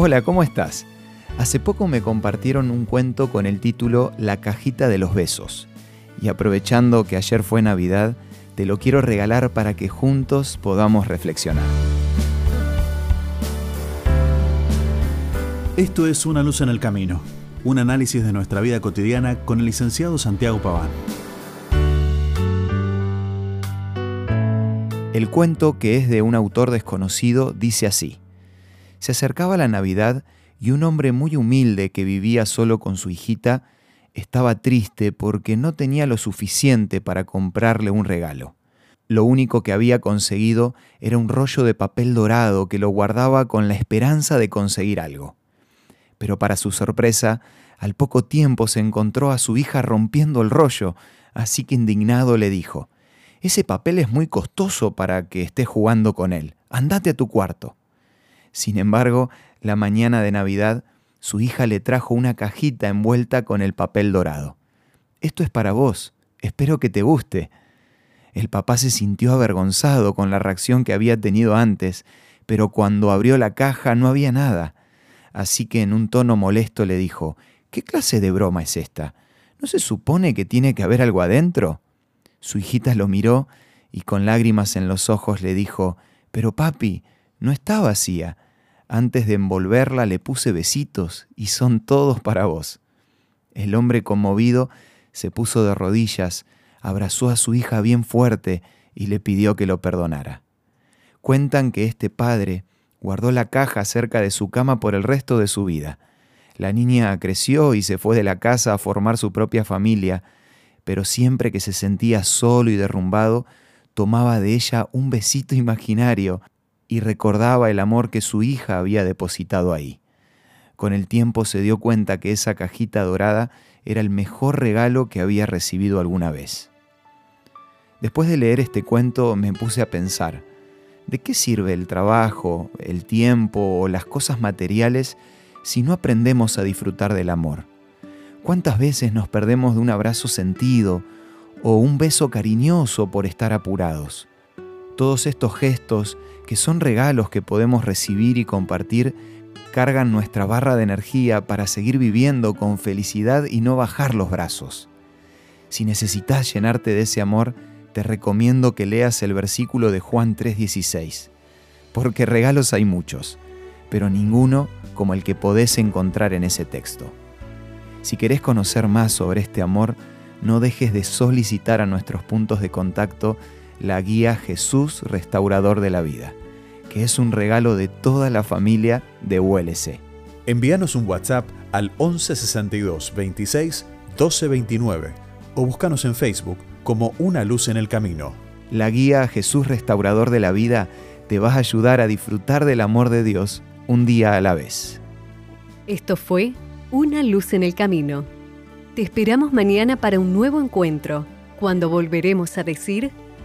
Hola, ¿cómo estás? Hace poco me compartieron un cuento con el título La cajita de los besos. Y aprovechando que ayer fue Navidad, te lo quiero regalar para que juntos podamos reflexionar. Esto es Una luz en el camino, un análisis de nuestra vida cotidiana con el licenciado Santiago Paván. El cuento, que es de un autor desconocido, dice así. Se acercaba la Navidad y un hombre muy humilde que vivía solo con su hijita estaba triste porque no tenía lo suficiente para comprarle un regalo. Lo único que había conseguido era un rollo de papel dorado que lo guardaba con la esperanza de conseguir algo. Pero para su sorpresa, al poco tiempo se encontró a su hija rompiendo el rollo, así que indignado le dijo, Ese papel es muy costoso para que estés jugando con él. Andate a tu cuarto. Sin embargo, la mañana de Navidad, su hija le trajo una cajita envuelta con el papel dorado. Esto es para vos, espero que te guste. El papá se sintió avergonzado con la reacción que había tenido antes, pero cuando abrió la caja no había nada. Así que en un tono molesto le dijo, ¿qué clase de broma es esta? ¿No se supone que tiene que haber algo adentro? Su hijita lo miró y con lágrimas en los ojos le dijo, pero papi, no está vacía. Antes de envolverla le puse besitos y son todos para vos. El hombre conmovido se puso de rodillas, abrazó a su hija bien fuerte y le pidió que lo perdonara. Cuentan que este padre guardó la caja cerca de su cama por el resto de su vida. La niña creció y se fue de la casa a formar su propia familia, pero siempre que se sentía solo y derrumbado, tomaba de ella un besito imaginario y recordaba el amor que su hija había depositado ahí. Con el tiempo se dio cuenta que esa cajita dorada era el mejor regalo que había recibido alguna vez. Después de leer este cuento me puse a pensar, ¿de qué sirve el trabajo, el tiempo o las cosas materiales si no aprendemos a disfrutar del amor? ¿Cuántas veces nos perdemos de un abrazo sentido o un beso cariñoso por estar apurados? Todos estos gestos que son regalos que podemos recibir y compartir, cargan nuestra barra de energía para seguir viviendo con felicidad y no bajar los brazos. Si necesitas llenarte de ese amor, te recomiendo que leas el versículo de Juan 3:16, porque regalos hay muchos, pero ninguno como el que podés encontrar en ese texto. Si querés conocer más sobre este amor, no dejes de solicitar a nuestros puntos de contacto la guía Jesús Restaurador de la Vida, que es un regalo de toda la familia de ULC. Envíanos un WhatsApp al 1162 26 1229 o búscanos en Facebook como Una Luz en el Camino. La guía Jesús Restaurador de la Vida te va a ayudar a disfrutar del amor de Dios un día a la vez. Esto fue Una Luz en el Camino. Te esperamos mañana para un nuevo encuentro, cuando volveremos a decir